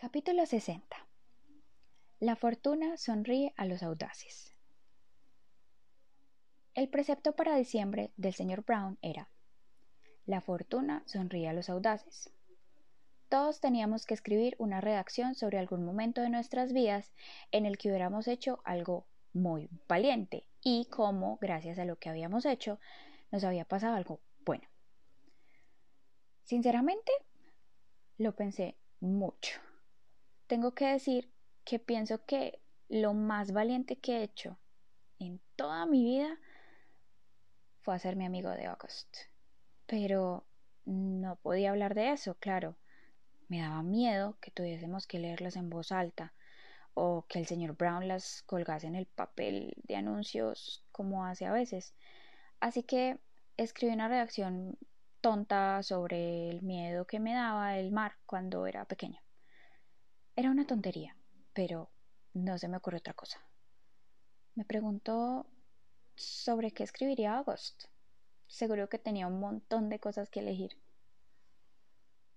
Capítulo 60. La fortuna sonríe a los audaces. El precepto para diciembre del señor Brown era La fortuna sonríe a los audaces. Todos teníamos que escribir una redacción sobre algún momento de nuestras vidas en el que hubiéramos hecho algo muy valiente y cómo, gracias a lo que habíamos hecho, nos había pasado algo bueno. Sinceramente, lo pensé mucho tengo que decir que pienso que lo más valiente que he hecho en toda mi vida fue mi amigo de August. Pero no podía hablar de eso, claro. Me daba miedo que tuviésemos que leerlas en voz alta o que el señor Brown las colgase en el papel de anuncios como hace a veces. Así que escribí una redacción tonta sobre el miedo que me daba el mar cuando era pequeño. Era una tontería, pero no se me ocurrió otra cosa. Me preguntó sobre qué escribiría August. Seguro que tenía un montón de cosas que elegir.